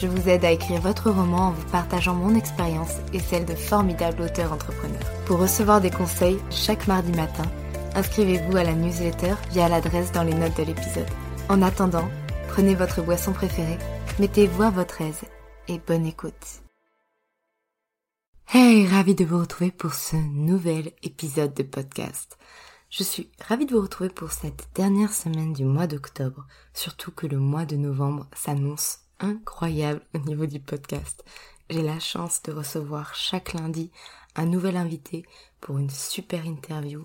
je vous aide à écrire votre roman en vous partageant mon expérience et celle de formidables auteurs entrepreneurs. Pour recevoir des conseils chaque mardi matin, inscrivez-vous à la newsletter via l'adresse dans les notes de l'épisode. En attendant, prenez votre boisson préférée, mettez-vous à votre aise et bonne écoute. Hey, ravi de vous retrouver pour ce nouvel épisode de podcast. Je suis ravie de vous retrouver pour cette dernière semaine du mois d'octobre, surtout que le mois de novembre s'annonce incroyable au niveau du podcast. J'ai la chance de recevoir chaque lundi un nouvel invité pour une super interview.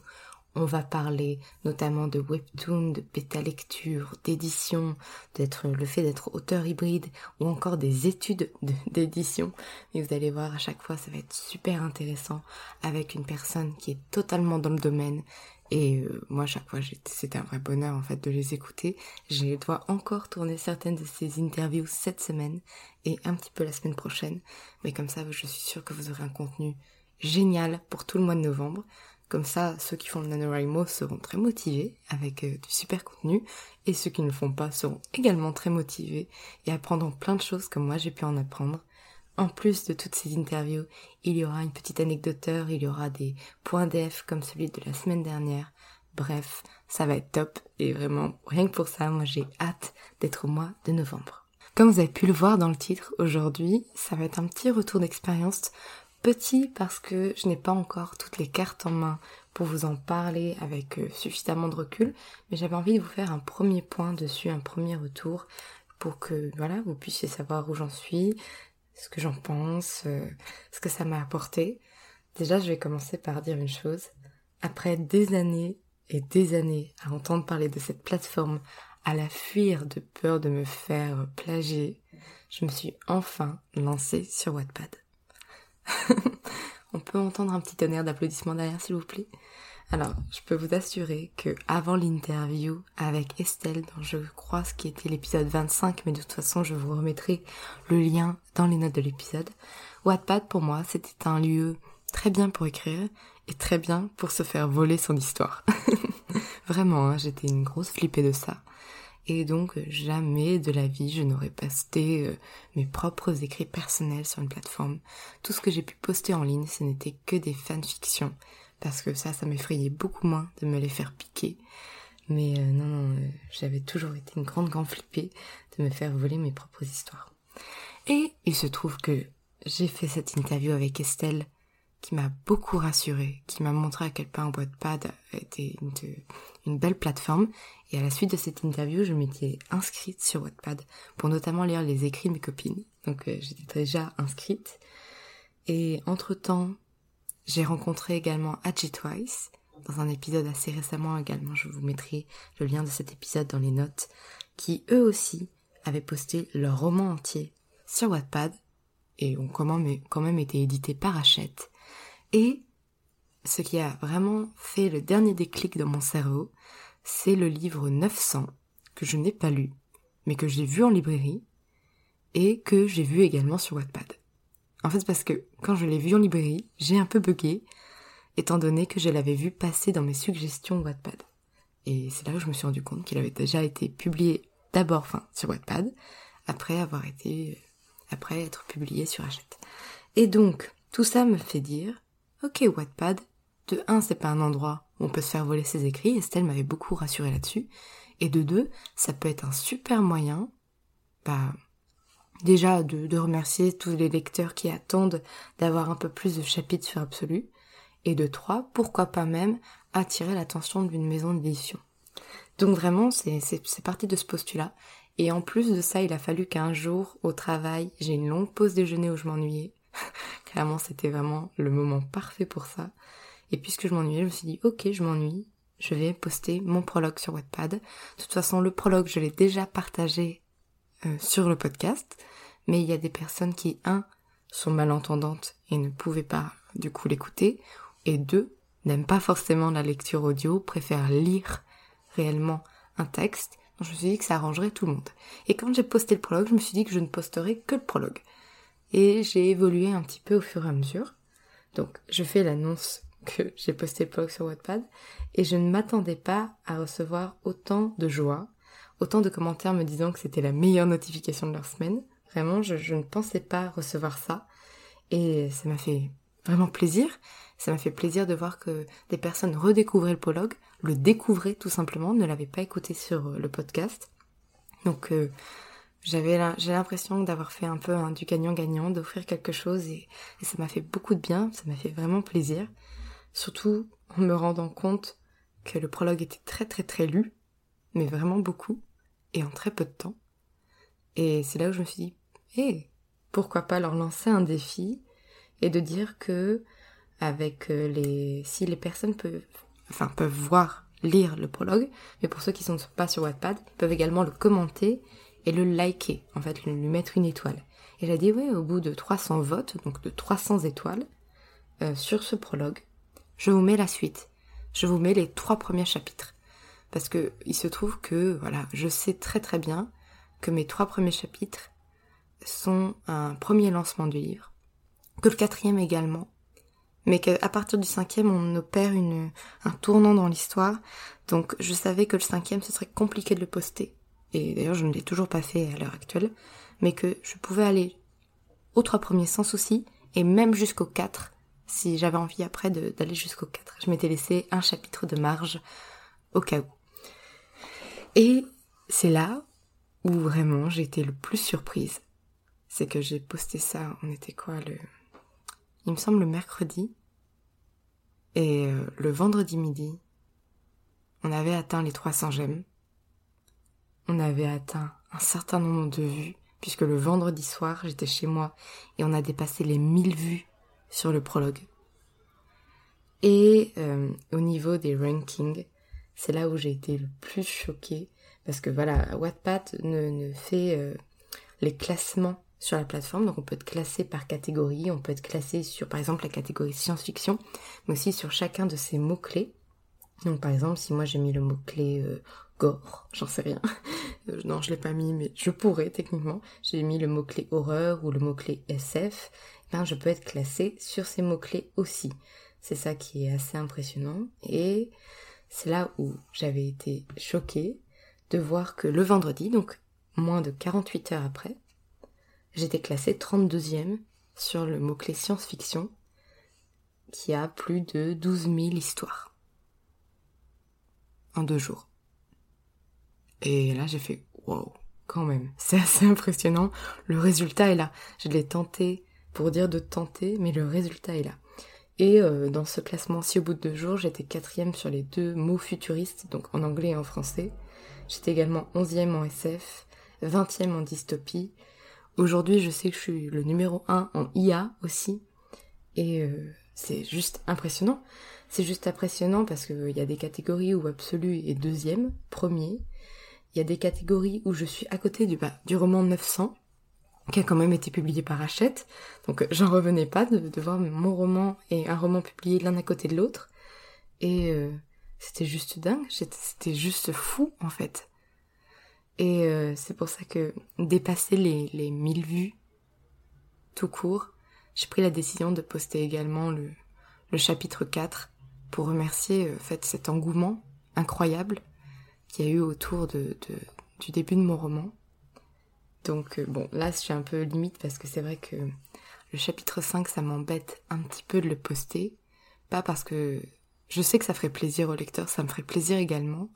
On va parler notamment de webtoon, de bêta lecture, d'édition, d'être le fait d'être auteur hybride ou encore des études d'édition. Et vous allez voir à chaque fois ça va être super intéressant avec une personne qui est totalement dans le domaine et euh, moi, chaque fois, c'était un vrai bonheur en fait de les écouter. Je dois encore tourner certaines de ces interviews cette semaine et un petit peu la semaine prochaine. Mais comme ça, je suis sûre que vous aurez un contenu génial pour tout le mois de novembre. Comme ça, ceux qui font le NaNoWriMo seront très motivés avec euh, du super contenu et ceux qui ne le font pas seront également très motivés et apprendront plein de choses comme moi j'ai pu en apprendre. En plus de toutes ces interviews, il y aura une petite anecdoteur, il y aura des points d'EF comme celui de la semaine dernière. Bref, ça va être top et vraiment, rien que pour ça, moi j'ai hâte d'être au mois de novembre. Comme vous avez pu le voir dans le titre, aujourd'hui, ça va être un petit retour d'expérience petit parce que je n'ai pas encore toutes les cartes en main pour vous en parler avec euh, suffisamment de recul, mais j'avais envie de vous faire un premier point dessus, un premier retour pour que voilà, vous puissiez savoir où j'en suis, ce que j'en pense, euh, ce que ça m'a apporté. Déjà, je vais commencer par dire une chose. Après des années et des années à entendre parler de cette plateforme, à la fuir de peur de me faire plagier, je me suis enfin lancée sur Wattpad. On peut entendre un petit tonnerre d'applaudissements derrière, s'il vous plaît? Alors, je peux vous assurer que avant l'interview avec Estelle, dont je crois ce qui était l'épisode 25, mais de toute façon, je vous remettrai le lien dans les notes de l'épisode. Wattpad, pour moi, c'était un lieu très bien pour écrire et très bien pour se faire voler son histoire. Vraiment, hein, j'étais une grosse flippée de ça. Et donc, jamais de la vie, je n'aurais posté euh, mes propres écrits personnels sur une plateforme. Tout ce que j'ai pu poster en ligne, ce n'était que des fanfictions parce que ça, ça m'effrayait beaucoup moins de me les faire piquer. Mais euh, non, non, euh, j'avais toujours été une grande, grande flippée de me faire voler mes propres histoires. Et il se trouve que j'ai fait cette interview avec Estelle qui m'a beaucoup rassurée, qui m'a montré à quel point Wattpad était une, une, belle plateforme. Et à la suite de cette interview, je m'étais inscrite sur Wattpad pour notamment lire les écrits de mes copines. Donc euh, j'étais déjà inscrite. Et entre-temps, j'ai rencontré également Adji Twice dans un épisode assez récemment également. Je vous mettrai le lien de cet épisode dans les notes, qui eux aussi avaient posté leur roman entier sur Wattpad et ont quand même, quand même été édités par Hachette. Et ce qui a vraiment fait le dernier déclic dans mon cerveau, c'est le livre 900 que je n'ai pas lu, mais que j'ai vu en librairie et que j'ai vu également sur Wattpad. En fait, parce que quand je l'ai vu en librairie, j'ai un peu bugué étant donné que je l'avais vu passer dans mes suggestions Wattpad. Et c'est là que je me suis rendu compte qu'il avait déjà été publié d'abord, enfin, sur Wattpad, après avoir été, après être publié sur Hachette. Et donc, tout ça me fait dire, ok, Wattpad, de un, c'est pas un endroit où on peut se faire voler ses écrits, Estelle m'avait beaucoup rassuré là-dessus, et de deux, ça peut être un super moyen, bah, déjà de, remercier tous les lecteurs qui attendent d'avoir un peu plus de chapitres sur Absolu, et de trois, pourquoi pas même attirer l'attention d'une maison d'édition. Donc vraiment, c'est parti de ce postulat. Et en plus de ça, il a fallu qu'un jour, au travail, j'ai une longue pause déjeuner où je m'ennuyais. Clairement, c'était vraiment le moment parfait pour ça. Et puisque je m'ennuyais, je me suis dit, ok, je m'ennuie, je vais poster mon prologue sur Wattpad. De toute façon, le prologue, je l'ai déjà partagé euh, sur le podcast. Mais il y a des personnes qui, un, sont malentendantes et ne pouvaient pas, du coup, l'écouter. Et deux, n'aiment pas forcément la lecture audio, préfèrent lire réellement un texte. Donc je me suis dit que ça arrangerait tout le monde. Et quand j'ai posté le prologue, je me suis dit que je ne posterais que le prologue. Et j'ai évolué un petit peu au fur et à mesure. Donc je fais l'annonce que j'ai posté le prologue sur Wattpad et je ne m'attendais pas à recevoir autant de joie, autant de commentaires me disant que c'était la meilleure notification de leur semaine. Vraiment, je, ne pensais pas recevoir ça et ça m'a fait vraiment plaisir. Ça m'a fait plaisir de voir que des personnes redécouvraient le prologue, le découvraient tout simplement, ne l'avaient pas écouté sur euh, le podcast. Donc euh, j'avais j'ai l'impression d'avoir fait un peu un, du gagnant-gagnant, d'offrir quelque chose et, et ça m'a fait beaucoup de bien, ça m'a fait vraiment plaisir. Surtout en me rendant compte que le prologue était très très très lu, mais vraiment beaucoup, et en très peu de temps. Et c'est là où je me suis dit, hé, pourquoi pas leur lancer un défi et de dire que avec euh, les si les personnes peuvent enfin peuvent voir lire le prologue, mais pour ceux qui ne sont pas sur Wattpad, ils peuvent également le commenter et le liker, en fait, lui mettre une étoile. Et j'ai dit, ouais, au bout de 300 votes, donc de 300 étoiles, euh, sur ce prologue, je vous mets la suite. Je vous mets les trois premiers chapitres. Parce que il se trouve que, voilà, je sais très très bien que mes trois premiers chapitres sont un premier lancement du livre, que le quatrième également, mais qu'à partir du cinquième, on opère une, un tournant dans l'histoire. Donc je savais que le cinquième, ce serait compliqué de le poster. Et d'ailleurs, je ne l'ai toujours pas fait à l'heure actuelle. Mais que je pouvais aller aux trois premiers sans souci, et même jusqu'au 4, si j'avais envie après d'aller jusqu'au 4. Je m'étais laissé un chapitre de marge au cas où. Et c'est là où vraiment j'ai été le plus surprise. C'est que j'ai posté ça, on était quoi le il me semble le mercredi. Et euh, le vendredi midi, on avait atteint les 300 j'aime. On avait atteint un certain nombre de vues, puisque le vendredi soir, j'étais chez moi et on a dépassé les 1000 vues sur le prologue. Et euh, au niveau des rankings, c'est là où j'ai été le plus choquée, parce que voilà, Wattpad ne, ne fait euh, les classements sur la plateforme. Donc on peut être classé par catégorie, on peut être classé sur par exemple la catégorie science-fiction, mais aussi sur chacun de ces mots-clés. Donc par exemple si moi j'ai mis le mot-clé euh, gore, j'en sais rien. Euh, non je l'ai pas mis mais je pourrais techniquement. J'ai mis le mot-clé horreur ou le mot-clé SF. Ben je peux être classé sur ces mots-clés aussi. C'est ça qui est assez impressionnant. Et c'est là où j'avais été choquée de voir que le vendredi, donc moins de 48 heures après, j'étais classée 32e sur le mot-clé science-fiction, qui a plus de 12 000 histoires. En deux jours. Et là, j'ai fait, wow, quand même, c'est assez impressionnant. Le résultat est là. Je l'ai tenté pour dire de tenter, mais le résultat est là. Et euh, dans ce classement-ci, au bout de deux jours, j'étais quatrième sur les deux mots futuristes, donc en anglais et en français. J'étais également onzième en SF, vingtième en dystopie, Aujourd'hui, je sais que je suis le numéro 1 en IA aussi. Et euh, c'est juste impressionnant. C'est juste impressionnant parce qu'il y a des catégories où Absolu est deuxième, premier. Il y a des catégories où je suis à côté du, bah, du roman 900, qui a quand même été publié par Hachette. Donc j'en revenais pas de, voir mon roman et un roman publié l'un à côté de l'autre. Et euh, c'était juste dingue, c'était juste fou en fait. Et euh, c'est pour ça que dépasser les, les 1000 vues tout court, j'ai pris la décision de poster également le, le chapitre 4 pour remercier euh, en fait cet engouement incroyable qu'il y a eu autour de, du début de mon roman. Donc euh, bon, là je suis un peu limite parce que c'est vrai que le chapitre 5 ça m'embête un petit peu de le poster. Pas parce que je sais que ça ferait plaisir au lecteur, ça me ferait plaisir également.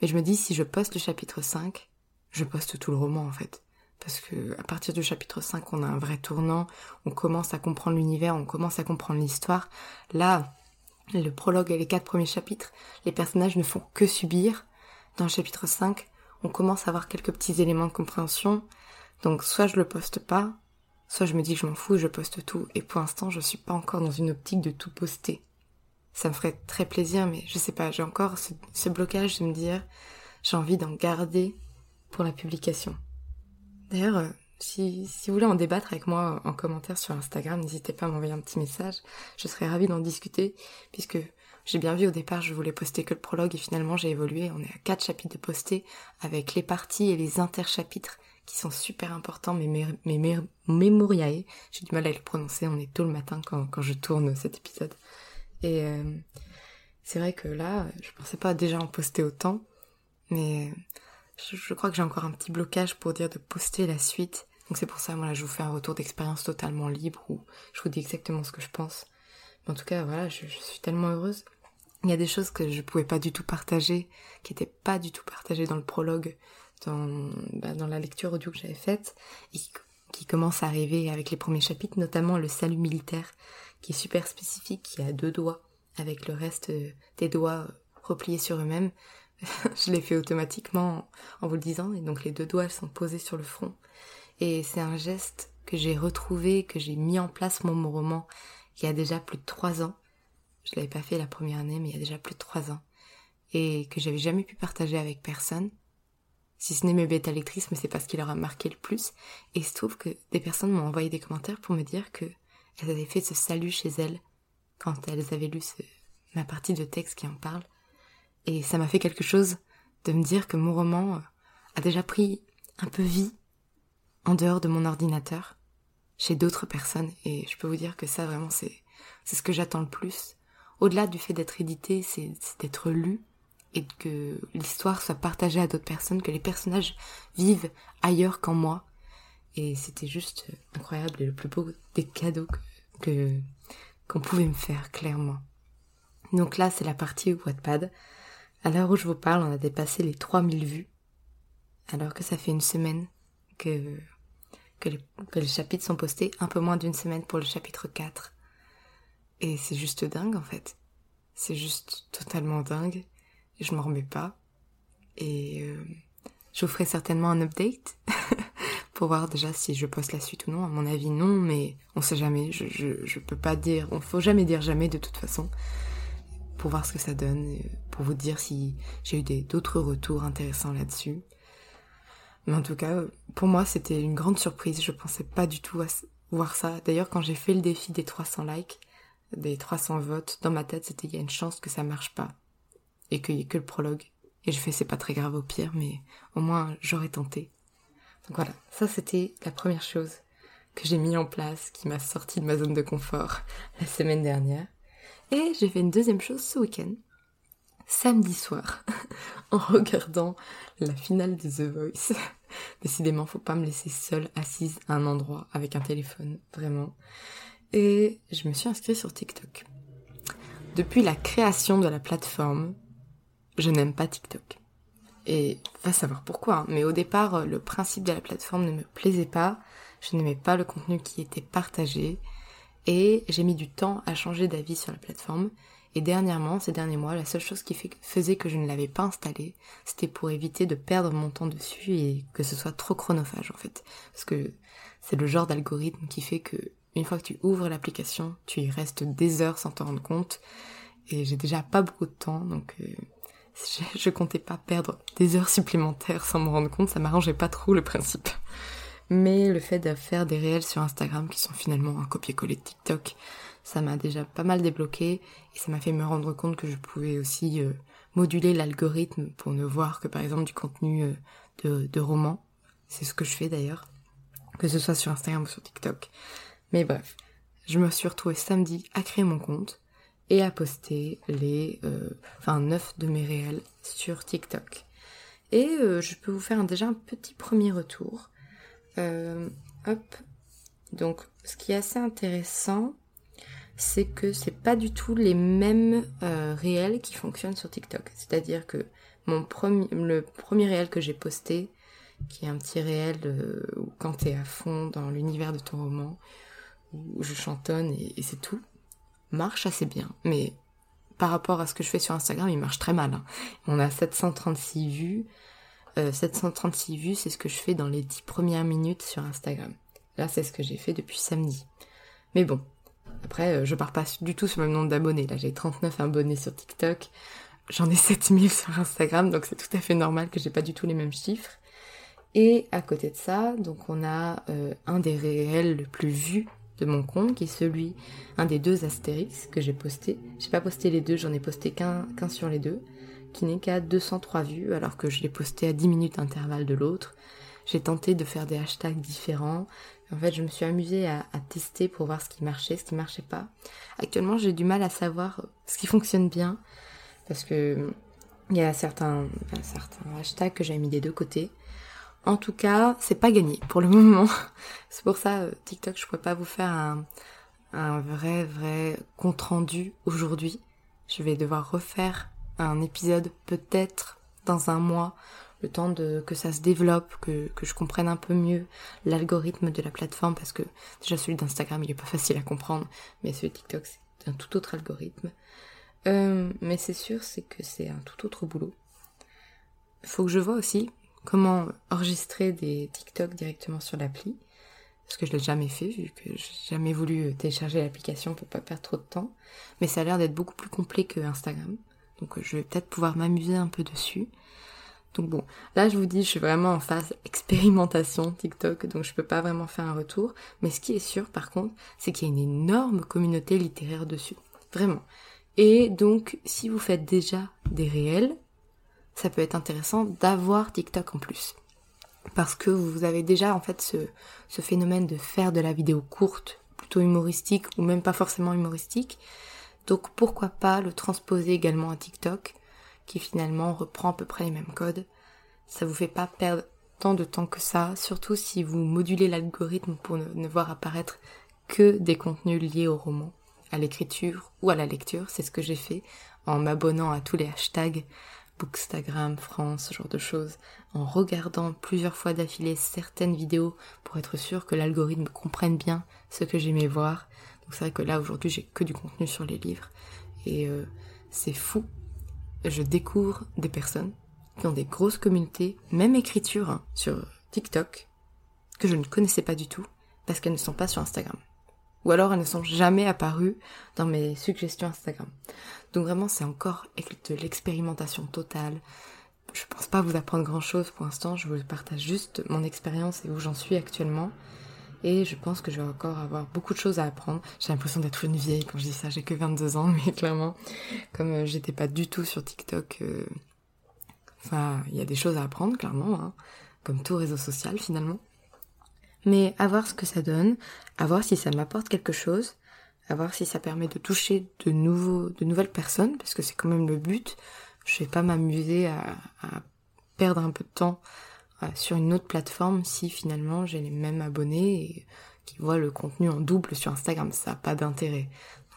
Mais je me dis si je poste le chapitre 5, je poste tout le roman en fait. Parce que à partir du chapitre 5, on a un vrai tournant, on commence à comprendre l'univers, on commence à comprendre l'histoire. Là, le prologue et les quatre premiers chapitres, les personnages ne font que subir. Dans le chapitre 5, on commence à avoir quelques petits éléments de compréhension. Donc soit je le poste pas, soit je me dis que je m'en fous je poste tout. Et pour l'instant, je suis pas encore dans une optique de tout poster. Ça me ferait très plaisir, mais je sais pas, j'ai encore ce, ce blocage de me dire, j'ai envie d'en garder pour la publication. D'ailleurs, euh, si, si, vous voulez en débattre avec moi en commentaire sur Instagram, n'hésitez pas à m'envoyer un petit message. Je serais ravie d'en discuter, puisque j'ai bien vu au départ, je voulais poster que le prologue et finalement j'ai évolué. On est à quatre chapitres de postés avec les parties et les interchapitres qui sont super importants, mais, mémoriae. J'ai du mal à les prononcer, on est tôt le matin quand, quand je tourne cet épisode. Et euh, c'est vrai que là, je pensais pas déjà en poster autant, mais je, crois que j'ai encore un petit blocage pour dire de poster la suite. Donc c'est pour ça, moi là, je vous fais un retour d'expérience totalement libre où je vous dis exactement ce que je pense. Mais en tout cas, voilà, je, suis tellement heureuse. Il y a des choses que je pouvais pas du tout partager, qui étaient pas du tout partagées dans le prologue, dans, bah, dans la lecture audio que j'avais faite, et qui, commence à arriver avec les premiers chapitres, notamment le salut militaire, qui est super spécifique, qui a deux doigts, avec le reste euh, des doigts repliés sur eux-mêmes, je l'ai fait automatiquement en vous le disant, et donc les deux doigts sont posés sur le front. Et c'est un geste que j'ai retrouvé, que j'ai mis en place mon roman il y a déjà plus de trois ans. Je l'avais pas fait la première année, mais il y a déjà plus de trois ans. Et que j'avais jamais pu partager avec personne. Si ce n'est mes bêta lectrices, mais c'est parce qu'il leur a marqué le plus. Et il se trouve que des personnes m'ont envoyé des commentaires pour me dire que elles avaient fait ce salut chez elles quand elles avaient lu ma partie de texte qui en parle. Et ça m'a fait quelque chose de me dire que mon roman euh, a déjà pris un peu vie en dehors de mon ordinateur, chez d'autres personnes. Et je peux vous dire que ça, vraiment, c'est, c'est ce que j'attends le plus. Au-delà du fait d'être édité, c'est, d'être lu et que l'histoire soit partagée à d'autres personnes, que les personnages vivent ailleurs qu'en moi. Et c'était juste incroyable et le plus beau des cadeaux que, qu'on pouvait me faire, clairement. Donc là, c'est la partie Wattpad. À l'heure où je vous parle, on a dépassé les 3000 vues, alors que ça fait une semaine que, que, les, chapitres sont postés, un peu moins d'une semaine pour le chapitre 4. Et c'est juste dingue en fait. C'est juste totalement dingue. Je m'en remets pas. Et euh, je ferai certainement un update pour voir déjà si je poste la suite ou non. À mon avis, non, mais on sait jamais. Je, je, je peux pas dire. On faut jamais dire jamais de toute façon pour voir ce que ça donne, pour vous dire si j'ai eu d'autres retours intéressants là-dessus. Mais en tout cas, pour moi, c'était une grande surprise. Je pensais pas du tout à voir ça. D'ailleurs, quand j'ai fait le défi des 300 likes, des 300 votes, dans ma tête, c'était il y a une chance que ça marche pas. Et qu'il y ait que le prologue. Et je fais, c'est pas très grave au pire, mais au moins, j'aurais tenté. Donc voilà. Ça, c'était la première chose que j'ai mis en place, qui m'a sorti de ma zone de confort la semaine dernière. Et j'ai fait une deuxième chose ce week-end, samedi soir, en regardant la finale de The Voice. Décidément, faut pas me laisser seule assise à un endroit avec un téléphone, vraiment. Et je me suis inscrite sur TikTok. Depuis la création de la plateforme, je n'aime pas TikTok. Et va savoir pourquoi, hein. mais au départ, le principe de la plateforme ne me plaisait pas. Je n'aimais pas le contenu qui était partagé. Et j'ai mis du temps à changer d'avis sur la plateforme. Et dernièrement, ces derniers mois, la seule chose qui faisait que je ne l'avais pas installée, c'était pour éviter de perdre mon temps dessus et que ce soit trop chronophage en fait. Parce que c'est le genre d'algorithme qui fait que une fois que tu ouvres l'application, tu y restes des heures sans t'en rendre compte. Et j'ai déjà pas beaucoup de temps, donc euh, je, comptais pas perdre des heures supplémentaires sans me rendre compte, ça m'arrangeait pas trop le principe mais le fait de faire des réels sur Instagram qui sont finalement un copier-coller de TikTok, ça m'a déjà pas mal débloqué et ça m'a fait me rendre compte que je pouvais aussi euh, moduler l'algorithme pour ne voir que par exemple du contenu euh, de, de romans. C'est ce que je fais d'ailleurs, que ce soit sur Instagram ou sur TikTok. Mais bref, je me suis retrouvée samedi à créer mon compte. et à poster les, euh, enfin, 9 de mes réels sur TikTok. Et euh, je peux vous faire déjà un petit premier retour. Euh, hop. Donc, ce qui est assez intéressant, c'est que c'est pas du tout les mêmes euh, réels qui fonctionnent sur TikTok. C'est-à-dire que mon premier, le premier réel que j'ai posté, qui est un petit réel où quand t'es à fond dans l'univers de ton roman, je chantonne et, c'est tout, marche assez bien. Mais par rapport à ce que je fais sur Instagram, il marche très mal. Hein. On a 736 vues. Euh, 736 vues, c'est ce que je fais dans les 10 premières minutes sur Instagram. Là, c'est ce que j'ai fait depuis samedi. Mais bon, après, euh, je pars pas du tout sur le même nombre d'abonnés. Là, j'ai 39 abonnés sur TikTok. J'en ai 7000 sur Instagram, donc c'est tout à fait normal que j'ai pas du tout les mêmes chiffres. Et à côté de ça, donc on a euh, un des réels le plus vus de mon compte, qui est celui, un des deux Astérix que j'ai posté. J'ai pas posté les deux, j'en ai posté qu'un sur les deux, qui n'est qu'à 203 vues, alors que je l'ai posté à 10 minutes d'intervalle de l'autre. J'ai tenté de faire des hashtags différents. En fait, je me suis amusée à, tester pour voir ce qui marchait, ce qui marchait pas. Actuellement, j'ai du mal à savoir ce qui fonctionne bien, parce que il y a certains, certains hashtags que j'ai mis des deux côtés. En tout cas, c'est pas gagné pour le moment. c'est pour ça, euh, TikTok, je pourrais pas vous faire un, vrai, vrai compte rendu aujourd'hui. Je vais devoir refaire un épisode peut-être dans un mois, le temps de que ça se développe, que, que je comprenne un peu mieux l'algorithme de la plateforme, parce que déjà celui d'Instagram il est pas facile à comprendre, mais celui de TikTok c'est un tout autre algorithme. Euh, mais c'est sûr, c'est que c'est un tout autre boulot. Faut que je vois aussi comment enregistrer des TikTok directement sur l'appli. Parce que je l'ai jamais fait, vu que j'ai jamais voulu télécharger l'application pour pas perdre trop de temps. Mais ça a l'air d'être beaucoup plus complet que Instagram. Donc je vais peut-être pouvoir m'amuser un peu dessus. Donc bon, là je vous dis, je suis vraiment en phase expérimentation TikTok, donc je peux pas vraiment faire un retour. Mais ce qui est sûr par contre, c'est qu'il y a une énorme communauté littéraire dessus. Vraiment. Et donc, si vous faites déjà des réels, ça peut être intéressant d'avoir TikTok en plus. Parce que vous avez déjà en fait ce, phénomène de faire de la vidéo courte, plutôt humoristique ou même pas forcément humoristique. Donc pourquoi pas le transposer également à TikTok, qui finalement reprend à peu près les mêmes codes. Ça vous fait pas perdre tant de temps que ça, surtout si vous modulez l'algorithme pour ne voir apparaître que des contenus liés au roman, à l'écriture ou à la lecture. C'est ce que j'ai fait en m'abonnant à tous les hashtags Bookstagram France, ce genre de choses, en regardant plusieurs fois d'affilée certaines vidéos pour être sûr que l'algorithme comprenne bien ce que j'aimais voir. Donc c'est vrai que là aujourd'hui j'ai que du contenu sur les livres et euh, c'est fou. Je découvre des personnes qui ont des grosses communautés, même écriture hein, sur TikTok, que je ne connaissais pas du tout parce qu'elles ne sont pas sur Instagram. Ou alors elles ne sont jamais apparues dans mes suggestions Instagram. Donc vraiment c'est encore de l'expérimentation totale. Je pense pas vous apprendre grand chose pour l'instant, je vous partage juste mon expérience et où j'en suis actuellement. Et je pense que je vais encore avoir beaucoup de choses à apprendre. J'ai l'impression d'être une vieille quand je dis ça, j'ai que 22 ans, mais clairement, comme euh, j'étais pas du tout sur TikTok, euh... enfin, il y a des choses à apprendre, clairement, hein, comme tout réseau social finalement. Mais à voir ce que ça donne, à voir si ça m'apporte quelque chose, à voir si ça permet de toucher de nouvelles personnes, parce que c'est quand même le but. Je vais pas m'amuser à, perdre un peu de temps euh, sur une autre plateforme si finalement j'ai les mêmes abonnés et qui voient le contenu en double sur Instagram. Ça n'a pas d'intérêt.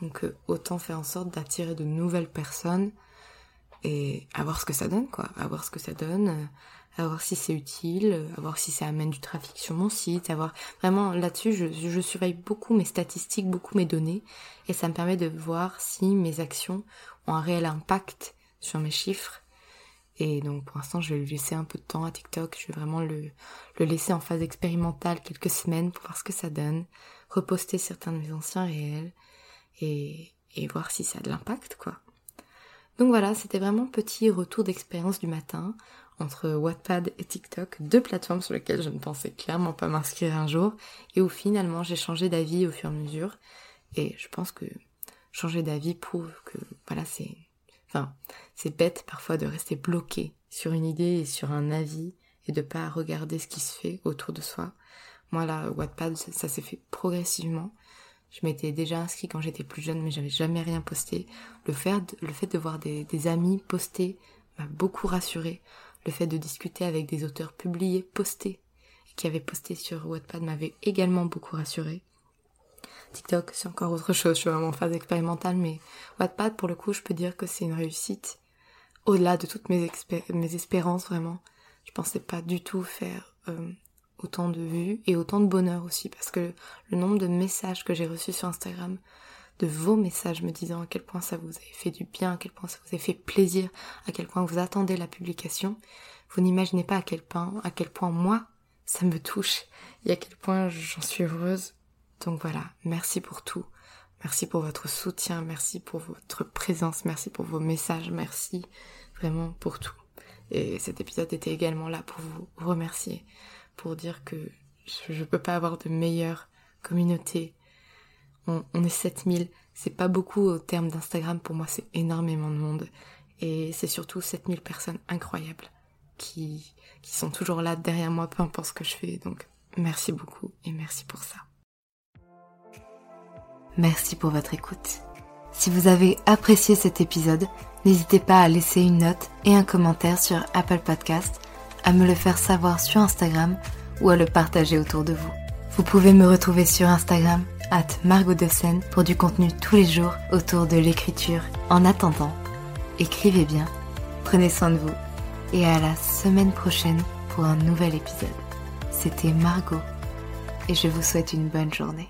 Donc euh, autant faire en sorte d'attirer de nouvelles personnes et à ce que ça donne, quoi. À voir ce que ça donne. À voir si c'est utile, à voir si ça amène du trafic sur mon site, à voir vraiment là-dessus, je, je, surveille beaucoup mes statistiques, beaucoup mes données, et ça me permet de voir si mes actions ont un réel impact sur mes chiffres. Et donc pour l'instant, je vais lui laisser un peu de temps à TikTok, je vais vraiment le, le laisser en phase expérimentale quelques semaines pour voir ce que ça donne, reposter certains de mes anciens réels, et, et voir si ça a de l'impact, quoi. Donc voilà, c'était vraiment petit retour d'expérience du matin entre Wattpad et TikTok, deux plateformes sur lesquelles je ne pensais clairement pas m'inscrire un jour, et où finalement j'ai changé d'avis au fur et à mesure. Et je pense que changer d'avis prouve que, voilà, c'est, enfin, c'est bête parfois de rester bloqué sur une idée et sur un avis et de pas regarder ce qui se fait autour de soi. Moi là, Wattpad, ça, ça s'est fait progressivement. Je m'étais déjà inscrit quand j'étais plus jeune, mais j'avais jamais rien posté. Le fait de, voir des, amis poster m'a beaucoup rassuré. Le fait de discuter avec des auteurs publiés, postés, qui avaient posté sur Wattpad m'avait également beaucoup rassuré. TikTok, c'est encore autre chose, je suis vraiment en phase expérimentale, mais Wattpad, pour le coup, je peux dire que c'est une réussite. Au-delà de toutes mes, mes espérances, vraiment. Je pensais pas du tout faire euh, autant de vues et autant de bonheur aussi, parce que le nombre de messages que j'ai reçus sur Instagram, de vos messages me disant à quel point ça vous avait fait du bien, à quel point ça vous a fait plaisir, à quel point vous attendez la publication, vous n'imaginez pas à quel point, à quel point moi, ça me touche et à quel point j'en suis heureuse. Donc voilà, merci pour tout. Merci pour votre soutien, merci pour votre présence, merci pour vos messages, merci vraiment pour tout. Et cet épisode était également là pour vous remercier, pour dire que je ne peux pas avoir de meilleure communauté. On, est 7000, c'est pas beaucoup au terme d'Instagram, pour moi c'est énormément de monde. Et c'est surtout 7000 personnes incroyables qui, qui sont toujours là derrière moi, peu importe ce que je fais. Donc merci beaucoup et merci pour ça. Merci pour votre écoute. Si vous avez apprécié cet épisode, n'hésitez pas à laisser une note et un commentaire sur Apple Podcast, à me le faire savoir sur Instagram ou à le partager autour de vous. Vous pouvez me retrouver sur Instagram, at Margot pour du contenu tous les jours autour de l'écriture. En attendant, écrivez bien, prenez soin de vous et à la semaine prochaine pour un nouvel épisode. C'était Margot et je vous souhaite une bonne journée.